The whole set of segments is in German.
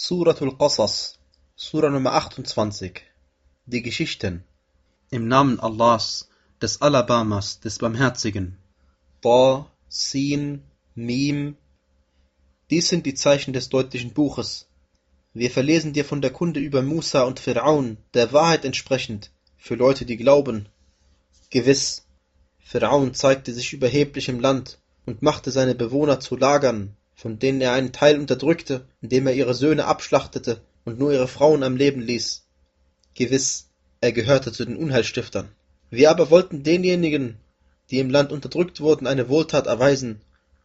Suratul Qasas, Sura Nummer 28 Die Geschichten Im Namen Allahs, des Alabamas, des Barmherzigen. Ta, Sin, Mim. Dies sind die Zeichen des deutlichen Buches. Wir verlesen dir von der Kunde über Musa und Fir'aun, der Wahrheit entsprechend, für Leute, die glauben. Gewiss, Fir'aun zeigte sich überheblich im Land und machte seine Bewohner zu Lagern, von denen er einen Teil unterdrückte, indem er ihre Söhne abschlachtete und nur ihre Frauen am Leben ließ. Gewiss, er gehörte zu den Unheilstiftern. Wir aber wollten denjenigen, die im Land unterdrückt wurden, eine Wohltat erweisen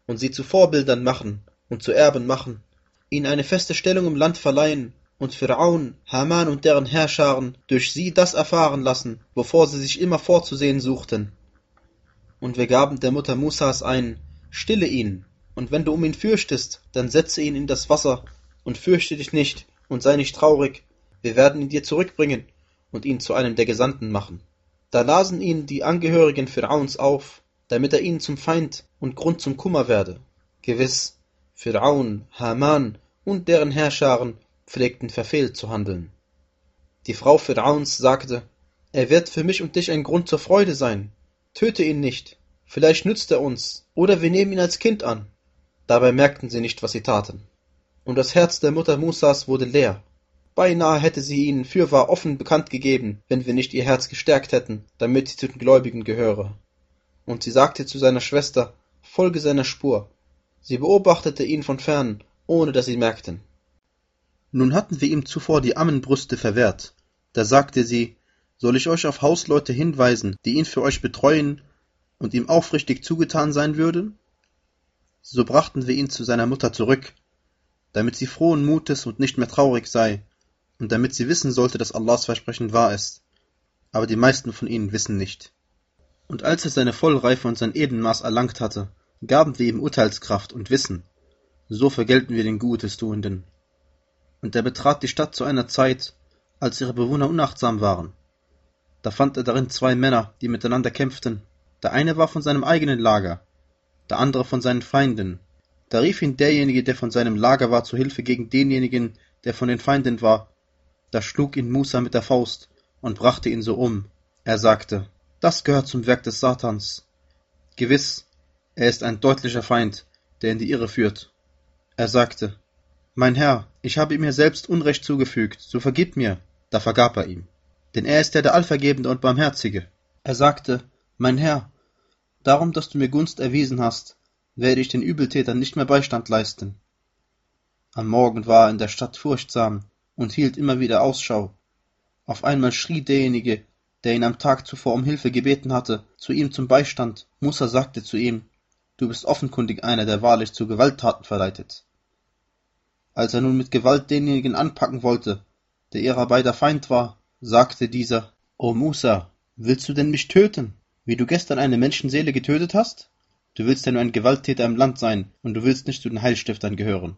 und sie zu Vorbildern machen und zu Erben machen, ihnen eine feste Stellung im Land verleihen und Pharaon, Haman und deren Herrscharen durch sie das erfahren lassen, wovor sie sich immer vorzusehen suchten. Und wir gaben der Mutter Musas ein, stille ihn, und wenn du um ihn fürchtest, dann setze ihn in das Wasser, und fürchte dich nicht, und sei nicht traurig, wir werden ihn dir zurückbringen und ihn zu einem der Gesandten machen. Da lasen ihn die Angehörigen Pharaons auf, damit er ihnen zum Feind und Grund zum Kummer werde. Gewiss, Pharaon, Haman und deren Herrscharen pflegten verfehlt zu handeln. Die Frau Pharaons sagte, er wird für mich und dich ein Grund zur Freude sein. Töte ihn nicht, vielleicht nützt er uns, oder wir nehmen ihn als Kind an. Dabei merkten sie nicht, was sie taten. Und das Herz der Mutter Musas wurde leer. Beinahe hätte sie ihnen fürwahr offen bekannt gegeben, wenn wir nicht ihr Herz gestärkt hätten, damit sie zu den Gläubigen gehöre. Und sie sagte zu seiner Schwester, folge seiner Spur. Sie beobachtete ihn von fern, ohne dass sie merkten. Nun hatten wir ihm zuvor die Ammenbrüste verwehrt. Da sagte sie, soll ich euch auf Hausleute hinweisen, die ihn für euch betreuen und ihm aufrichtig zugetan sein würden? So brachten wir ihn zu seiner Mutter zurück, damit sie frohen Mutes und nicht mehr traurig sei, und damit sie wissen sollte, dass Allahs Versprechen wahr ist. Aber die meisten von ihnen wissen nicht. Und als er seine Vollreife und sein Ebenmaß erlangt hatte, gaben wir ihm Urteilskraft und Wissen. So vergelten wir den Gutes Tuenden. Und er betrat die Stadt zu einer Zeit, als ihre Bewohner unachtsam waren. Da fand er darin zwei Männer, die miteinander kämpften. Der eine war von seinem eigenen Lager, der andere von seinen Feinden. Da rief ihn derjenige, der von seinem Lager war, zu Hilfe gegen denjenigen, der von den Feinden war, da schlug ihn Musa mit der Faust und brachte ihn so um. Er sagte, das gehört zum Werk des Satans. Gewiss, er ist ein deutlicher Feind, der in die Irre führt. Er sagte, Mein Herr, ich habe mir selbst Unrecht zugefügt, so vergib mir. Da vergab er ihm. Denn er ist der, der Allvergebende und Barmherzige. Er sagte, Mein Herr, darum, dass du mir Gunst erwiesen hast, werde ich den Übeltätern nicht mehr Beistand leisten. Am Morgen war er in der Stadt furchtsam, und hielt immer wieder Ausschau. Auf einmal schrie derjenige, der ihn am Tag zuvor um Hilfe gebeten hatte, zu ihm zum Beistand. Musa sagte zu ihm, du bist offenkundig einer, der wahrlich zu Gewalttaten verleitet. Als er nun mit Gewalt denjenigen anpacken wollte, der ihrer beider Feind war, sagte dieser, O Musa, willst du denn mich töten, wie du gestern eine Menschenseele getötet hast? Du willst ja nur ein Gewalttäter im Land sein, und du willst nicht zu den Heilstiftern gehören.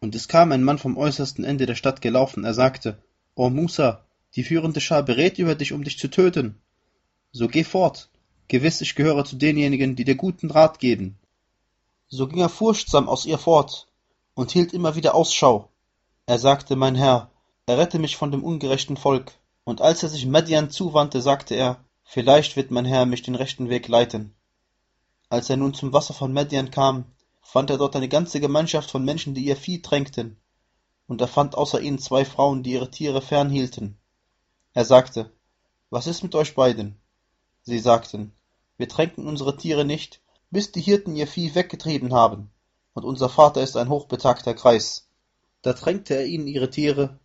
Und es kam ein Mann vom äußersten Ende der Stadt gelaufen, er sagte, O Musa, die führende Schar berät über dich, um dich zu töten. So geh fort, gewiss ich gehöre zu denjenigen, die dir guten Rat geben. So ging er furchtsam aus ihr fort und hielt immer wieder Ausschau. Er sagte, mein Herr, errette mich von dem ungerechten Volk. Und als er sich Median zuwandte, sagte er, vielleicht wird mein Herr mich den rechten Weg leiten. Als er nun zum Wasser von Median kam, fand er dort eine ganze Gemeinschaft von Menschen, die ihr Vieh tränkten, und er fand außer ihnen zwei Frauen, die ihre Tiere fernhielten. Er sagte, Was ist mit euch beiden? Sie sagten, Wir tränken unsere Tiere nicht, bis die Hirten ihr Vieh weggetrieben haben, und unser Vater ist ein hochbetagter Greis. Da tränkte er ihnen ihre Tiere.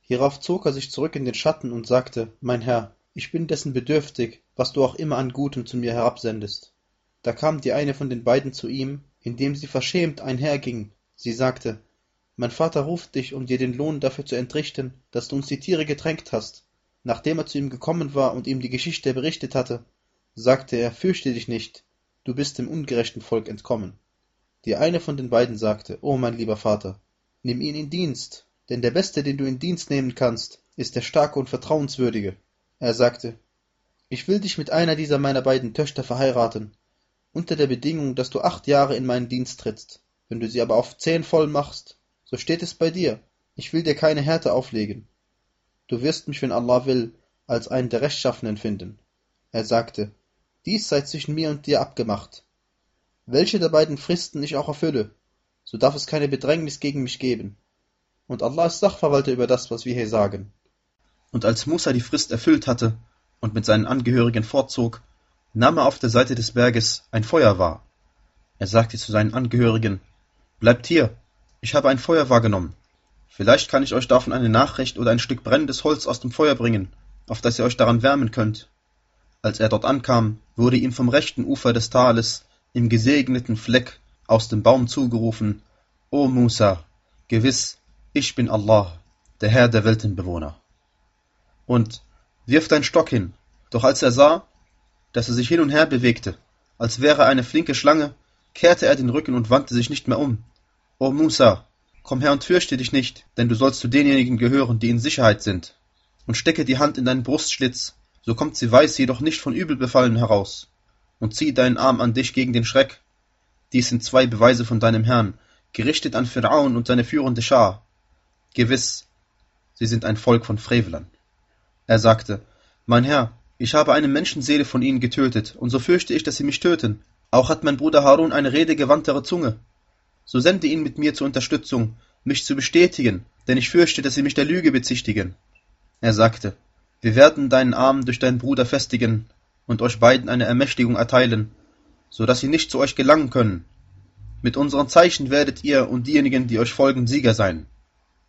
Hierauf zog er sich zurück in den Schatten und sagte, Mein Herr, ich bin dessen bedürftig, was du auch immer an Gutem zu mir herabsendest. Da kam die eine von den beiden zu ihm indem sie verschämt einherging. Sie sagte, mein Vater ruft dich, um dir den Lohn dafür zu entrichten, dass du uns die Tiere getränkt hast. Nachdem er zu ihm gekommen war und ihm die Geschichte berichtet hatte, sagte er, fürchte dich nicht, du bist dem ungerechten Volk entkommen. Die eine von den beiden sagte, O mein lieber Vater, nimm ihn in Dienst, denn der Beste, den du in Dienst nehmen kannst, ist der Starke und Vertrauenswürdige. Er sagte, ich will dich mit einer dieser meiner beiden Töchter verheiraten, unter der Bedingung, dass du acht Jahre in meinen Dienst trittst. Wenn du sie aber auf zehn voll machst, so steht es bei dir. Ich will dir keine Härte auflegen. Du wirst mich, wenn Allah will, als einen der Rechtschaffenen finden. Er sagte, dies sei zwischen mir und dir abgemacht. Welche der beiden Fristen ich auch erfülle, so darf es keine Bedrängnis gegen mich geben. Und Allah ist Sachverwalter über das, was wir hier sagen. Und als Musa die Frist erfüllt hatte und mit seinen Angehörigen fortzog, nahm er auf der Seite des Berges ein Feuer wahr. Er sagte zu seinen Angehörigen, Bleibt hier, ich habe ein Feuer wahrgenommen. Vielleicht kann ich euch davon eine Nachricht oder ein Stück brennendes Holz aus dem Feuer bringen, auf das ihr euch daran wärmen könnt. Als er dort ankam, wurde ihm vom rechten Ufer des Tales im gesegneten Fleck aus dem Baum zugerufen, O Musa, gewiss, ich bin Allah, der Herr der Weltenbewohner. Und wirf deinen Stock hin. Doch als er sah, dass er sich hin und her bewegte, als wäre er eine flinke Schlange, kehrte er den Rücken und wandte sich nicht mehr um. O Musa, komm her und fürchte dich nicht, denn du sollst zu denjenigen gehören, die in Sicherheit sind. Und stecke die Hand in deinen Brustschlitz, so kommt sie weiß, jedoch nicht von übel befallen heraus. Und zieh deinen Arm an dich gegen den Schreck. Dies sind zwei Beweise von deinem Herrn, gerichtet an Pharaon und seine führende Schar. Gewiss, sie sind ein Volk von Frevlern. Er sagte, Mein Herr, ich habe eine Menschenseele von ihnen getötet, und so fürchte ich, dass sie mich töten. Auch hat mein Bruder Harun eine redegewandtere Zunge. So sende ihn mit mir zur Unterstützung, mich zu bestätigen, denn ich fürchte, dass sie mich der Lüge bezichtigen. Er sagte, wir werden deinen Arm durch deinen Bruder festigen und euch beiden eine Ermächtigung erteilen, so dass sie nicht zu euch gelangen können. Mit unseren Zeichen werdet ihr und diejenigen, die euch folgen, Sieger sein.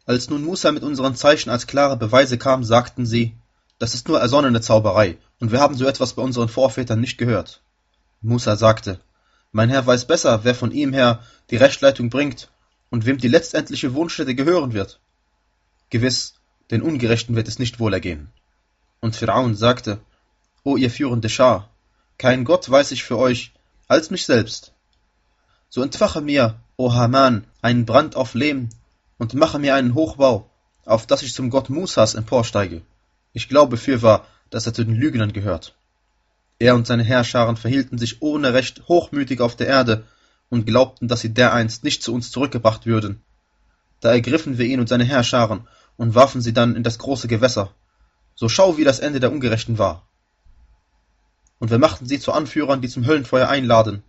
Als nun Musa mit unseren Zeichen als klare Beweise kam, sagten sie, das ist nur ersonnene Zauberei, und wir haben so etwas bei unseren Vorvätern nicht gehört. Musa sagte, mein Herr weiß besser, wer von ihm her die Rechtleitung bringt und wem die letztendliche Wohnstätte gehören wird. Gewiss, den Ungerechten wird es nicht wohlergehen. Und Pharaon sagte, O ihr führende Schar, kein Gott weiß ich für euch als mich selbst. So entfache mir, o Haman, einen Brand auf Lehm und mache mir einen Hochbau, auf dass ich zum Gott Musas emporsteige. Ich glaube fürwahr, dass er zu den Lügnern gehört. Er und seine Heerscharen verhielten sich ohne Recht hochmütig auf der Erde und glaubten, dass sie dereinst nicht zu uns zurückgebracht würden. Da ergriffen wir ihn und seine Heerscharen und warfen sie dann in das große Gewässer. So schau, wie das Ende der Ungerechten war. Und wir machten sie zu Anführern, die zum Höllenfeuer einladen,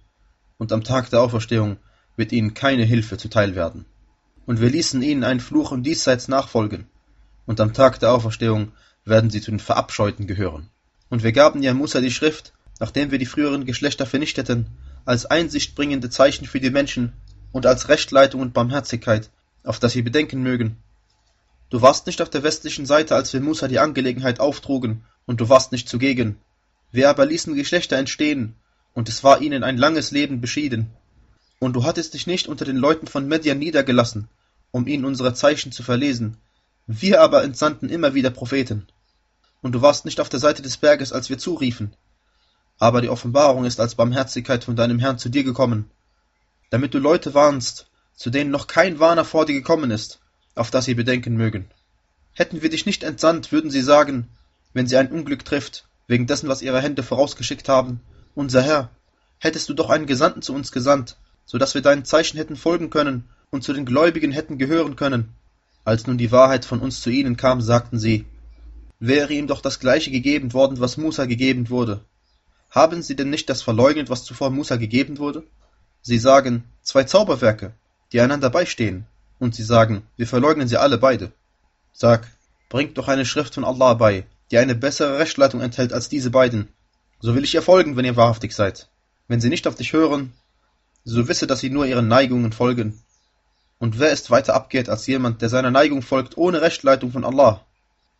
und am Tag der Auferstehung wird ihnen keine Hilfe zuteil werden. Und wir ließen ihnen einen Fluch im Diesseits nachfolgen, und am Tag der Auferstehung werden sie zu den Verabscheuten gehören. Und wir gaben ja Musa die Schrift, nachdem wir die früheren Geschlechter vernichteten, als einsichtbringende Zeichen für die Menschen und als Rechtleitung und Barmherzigkeit, auf das sie bedenken mögen. Du warst nicht auf der westlichen Seite, als wir Musa die Angelegenheit auftrugen, und du warst nicht zugegen. Wir aber ließen Geschlechter entstehen, und es war ihnen ein langes Leben beschieden. Und du hattest dich nicht unter den Leuten von Median niedergelassen, um ihnen unsere Zeichen zu verlesen. Wir aber entsandten immer wieder Propheten. Und du warst nicht auf der Seite des Berges, als wir zuriefen. Aber die Offenbarung ist als Barmherzigkeit von deinem Herrn zu dir gekommen, damit du Leute warnst, zu denen noch kein Warner vor dir gekommen ist, auf das sie bedenken mögen. Hätten wir dich nicht entsandt, würden sie sagen, wenn sie ein Unglück trifft, wegen dessen, was ihre Hände vorausgeschickt haben, unser Herr, hättest du doch einen Gesandten zu uns gesandt, so dass wir deinen Zeichen hätten folgen können und zu den Gläubigen hätten gehören können. Als nun die Wahrheit von uns zu ihnen kam, sagten sie, wäre ihm doch das gleiche gegeben worden, was Musa gegeben wurde. Haben sie denn nicht das verleugnet, was zuvor Musa gegeben wurde? Sie sagen, zwei Zauberwerke, die einander beistehen, und sie sagen, wir verleugnen sie alle beide. Sag, bringt doch eine Schrift von Allah bei, die eine bessere Rechtleitung enthält als diese beiden. So will ich ihr folgen, wenn ihr wahrhaftig seid. Wenn sie nicht auf dich hören, so wisse, dass sie nur ihren Neigungen folgen. Und wer ist weiter abgeht als jemand, der seiner Neigung folgt, ohne Rechtleitung von Allah?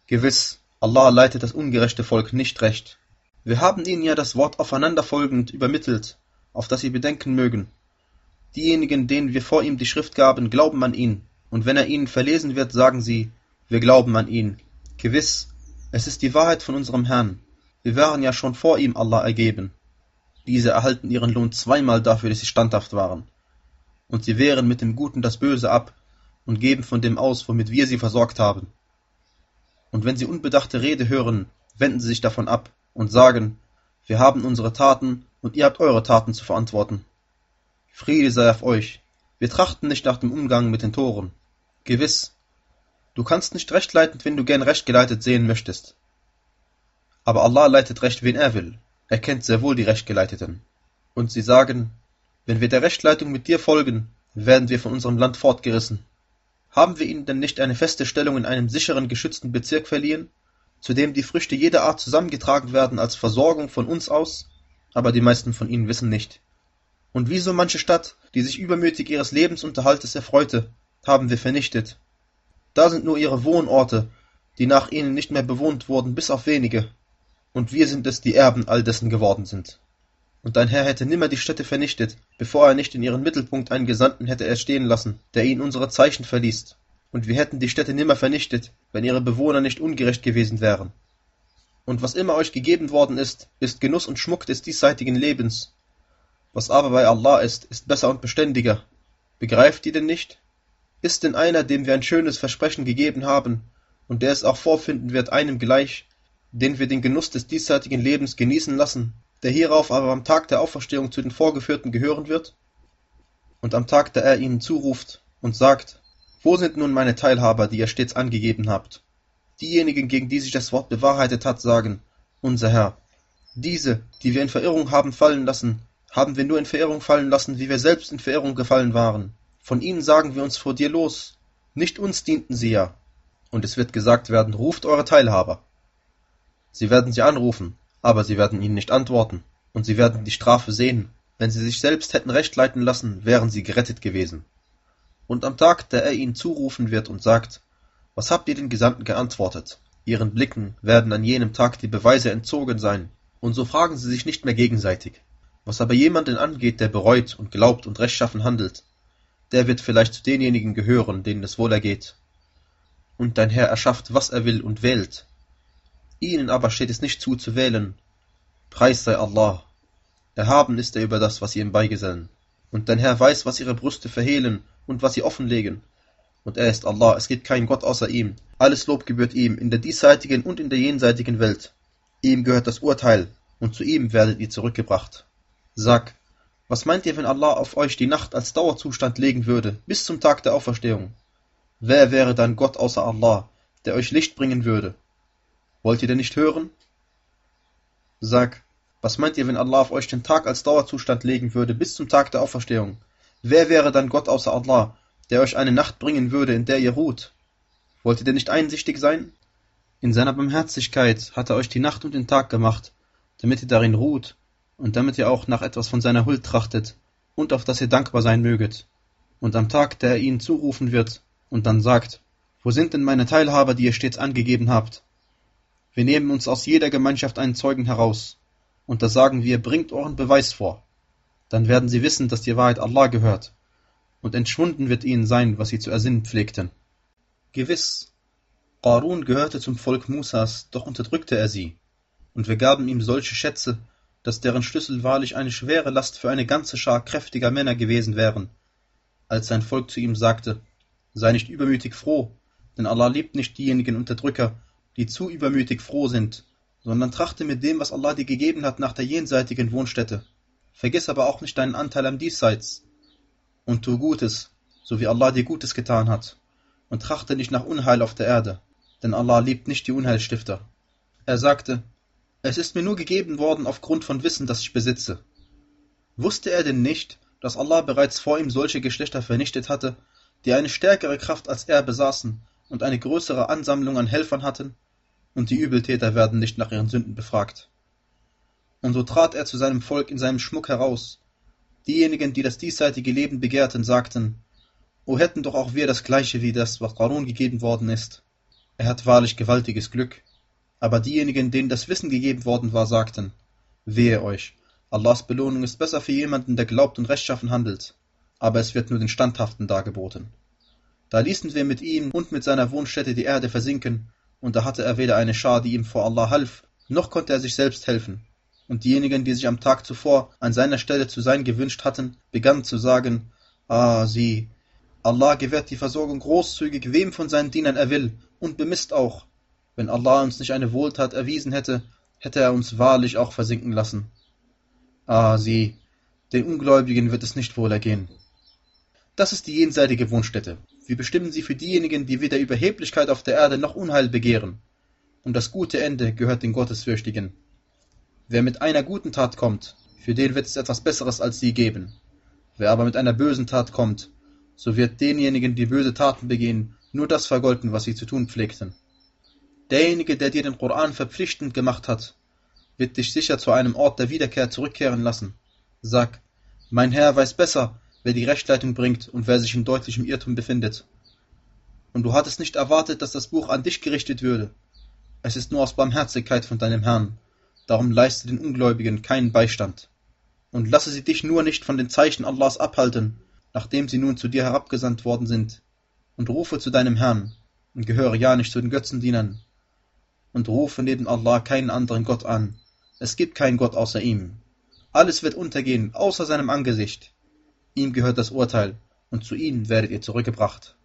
Gewiss, Allah leitet das ungerechte Volk nicht recht. Wir haben ihnen ja das Wort aufeinanderfolgend übermittelt, auf das sie bedenken mögen. Diejenigen, denen wir vor ihm die Schrift gaben, glauben an ihn, und wenn er ihnen verlesen wird, sagen sie, wir glauben an ihn. Gewiss, es ist die Wahrheit von unserem Herrn. Wir waren ja schon vor ihm Allah ergeben. Diese erhalten ihren Lohn zweimal dafür, dass sie standhaft waren. Und sie wehren mit dem Guten das Böse ab und geben von dem aus, womit wir sie versorgt haben. Und wenn sie unbedachte Rede hören, wenden sie sich davon ab und sagen, wir haben unsere Taten und ihr habt eure Taten zu verantworten. Friede sei auf euch. Wir trachten nicht nach dem Umgang mit den Toren. Gewiss, Du kannst nicht recht leiten, wenn du gern recht geleitet sehen möchtest. Aber Allah leitet recht, wen er will. Er kennt sehr wohl die Rechtgeleiteten. Und sie sagen, wenn wir der Rechtleitung mit dir folgen, werden wir von unserem Land fortgerissen. Haben wir ihnen denn nicht eine feste Stellung in einem sicheren, geschützten Bezirk verliehen, zu dem die Früchte jeder Art zusammengetragen werden als Versorgung von uns aus? Aber die meisten von ihnen wissen nicht. Und wie so manche Stadt, die sich übermütig ihres Lebensunterhaltes erfreute, haben wir vernichtet. Da sind nur ihre Wohnorte, die nach ihnen nicht mehr bewohnt wurden, bis auf wenige. Und wir sind es, die Erben all dessen geworden sind. Und dein Herr hätte nimmer die Städte vernichtet, bevor er nicht in ihren Mittelpunkt einen Gesandten hätte erstehen lassen, der ihnen unsere Zeichen verliest. Und wir hätten die Städte nimmer vernichtet, wenn ihre Bewohner nicht ungerecht gewesen wären. Und was immer euch gegeben worden ist, ist Genuss und Schmuck des diesseitigen Lebens. Was aber bei Allah ist, ist besser und beständiger. Begreift ihr denn nicht? Ist denn einer, dem wir ein schönes Versprechen gegeben haben, und der es auch vorfinden wird, einem gleich, den wir den Genuss des diesseitigen Lebens genießen lassen, der hierauf aber am Tag der Auferstehung zu den Vorgeführten gehören wird? Und am Tag, da er ihnen zuruft und sagt, wo sind nun meine Teilhaber, die ihr stets angegeben habt? Diejenigen, gegen die sich das Wort bewahrheitet hat, sagen, unser Herr, diese, die wir in Verirrung haben fallen lassen, haben wir nur in Verirrung fallen lassen, wie wir selbst in Verirrung gefallen waren. Von ihnen sagen wir uns vor dir los. Nicht uns dienten sie ja. Und es wird gesagt werden, ruft eure Teilhaber. Sie werden sie anrufen, aber sie werden ihnen nicht antworten, und sie werden die Strafe sehen. Wenn sie sich selbst hätten recht leiten lassen, wären sie gerettet gewesen. Und am Tag, da er ihnen zurufen wird und sagt, was habt ihr den Gesandten geantwortet? Ihren Blicken werden an jenem Tag die Beweise entzogen sein, und so fragen sie sich nicht mehr gegenseitig. Was aber jemanden angeht, der bereut und glaubt und rechtschaffen handelt, der wird vielleicht zu denjenigen gehören, denen es wohl ergeht. Und dein Herr erschafft, was er will und wählt, Ihnen aber steht es nicht zu, zu wählen. Preis sei Allah. Erhaben ist er über das, was sie ihm beigesellen. Und dein Herr weiß, was ihre Brüste verhehlen und was sie offenlegen. Und er ist Allah, es gibt keinen Gott außer ihm. Alles Lob gebührt ihm, in der diesseitigen und in der jenseitigen Welt. Ihm gehört das Urteil, und zu ihm werdet ihr zurückgebracht. Sag, was meint ihr, wenn Allah auf euch die Nacht als Dauerzustand legen würde, bis zum Tag der Auferstehung? Wer wäre dann Gott außer Allah, der euch Licht bringen würde? Wollt ihr denn nicht hören? Sag, was meint ihr, wenn Allah auf euch den Tag als Dauerzustand legen würde, bis zum Tag der Auferstehung? Wer wäre dann Gott außer Allah, der euch eine Nacht bringen würde, in der ihr ruht? Wollt ihr denn nicht einsichtig sein? In seiner Barmherzigkeit hat er euch die Nacht und den Tag gemacht, damit ihr darin ruht und damit ihr auch nach etwas von seiner Huld trachtet und auf das ihr dankbar sein möget. Und am Tag, der er ihnen zurufen wird und dann sagt, wo sind denn meine Teilhaber, die ihr stets angegeben habt? Wir nehmen uns aus jeder Gemeinschaft einen Zeugen heraus, und da sagen wir, bringt euren Beweis vor. Dann werden sie wissen, dass die Wahrheit Allah gehört, und entschwunden wird ihnen sein, was sie zu ersinnen pflegten. Gewiss, Qarun gehörte zum Volk Musas, doch unterdrückte er sie, und wir gaben ihm solche Schätze, dass deren Schlüssel wahrlich eine schwere Last für eine ganze Schar kräftiger Männer gewesen wären. Als sein Volk zu ihm sagte, sei nicht übermütig froh, denn Allah liebt nicht diejenigen Unterdrücker, die zu übermütig froh sind, sondern trachte mit dem, was Allah dir gegeben hat, nach der jenseitigen Wohnstätte. Vergiss aber auch nicht deinen Anteil am Diesseits. Und tu Gutes, so wie Allah dir Gutes getan hat. Und trachte nicht nach Unheil auf der Erde, denn Allah liebt nicht die Unheilstifter. Er sagte, es ist mir nur gegeben worden aufgrund von Wissen, das ich besitze. Wusste er denn nicht, dass Allah bereits vor ihm solche Geschlechter vernichtet hatte, die eine stärkere Kraft als er besaßen und eine größere Ansammlung an Helfern hatten? Und die Übeltäter werden nicht nach ihren Sünden befragt. Und so trat er zu seinem Volk in seinem Schmuck heraus. Diejenigen, die das diesseitige Leben begehrten, sagten, O hätten doch auch wir das gleiche wie das, was Qarun gegeben worden ist. Er hat wahrlich gewaltiges Glück. Aber diejenigen, denen das Wissen gegeben worden war, sagten, Wehe euch, Allahs Belohnung ist besser für jemanden, der glaubt und rechtschaffen handelt. Aber es wird nur den Standhaften dargeboten. Da ließen wir mit ihm und mit seiner Wohnstätte die Erde versinken, und da hatte er weder eine Schar, die ihm vor Allah half, noch konnte er sich selbst helfen. Und diejenigen, die sich am Tag zuvor an seiner Stelle zu sein gewünscht hatten, begannen zu sagen, Ah, sieh, Allah gewährt die Versorgung großzügig, wem von seinen Dienern er will, und bemisst auch. Wenn Allah uns nicht eine Wohltat erwiesen hätte, hätte er uns wahrlich auch versinken lassen. Ah, sieh, den Ungläubigen wird es nicht wohl ergehen. Das ist die jenseitige Wohnstätte. Wir bestimmen sie für diejenigen, die weder Überheblichkeit auf der Erde noch Unheil begehren. Und das gute Ende gehört den Gottesfürchtigen. Wer mit einer guten Tat kommt, für den wird es etwas Besseres als sie geben. Wer aber mit einer bösen Tat kommt, so wird denjenigen, die böse Taten begehen, nur das vergolten, was sie zu tun pflegten. Derjenige, der dir den Koran verpflichtend gemacht hat, wird dich sicher zu einem Ort der Wiederkehr zurückkehren lassen. Sag, mein Herr weiß besser, wer die Rechtleitung bringt und wer sich in deutlichem Irrtum befindet. Und du hattest nicht erwartet, dass das Buch an dich gerichtet würde. Es ist nur aus Barmherzigkeit von deinem Herrn. Darum leiste den Ungläubigen keinen Beistand. Und lasse sie dich nur nicht von den Zeichen Allahs abhalten, nachdem sie nun zu dir herabgesandt worden sind. Und rufe zu deinem Herrn und gehöre ja nicht zu den Götzendienern. Und rufe neben Allah keinen anderen Gott an. Es gibt keinen Gott außer ihm. Alles wird untergehen, außer seinem Angesicht. Ihm gehört das Urteil, und zu ihm werdet ihr zurückgebracht.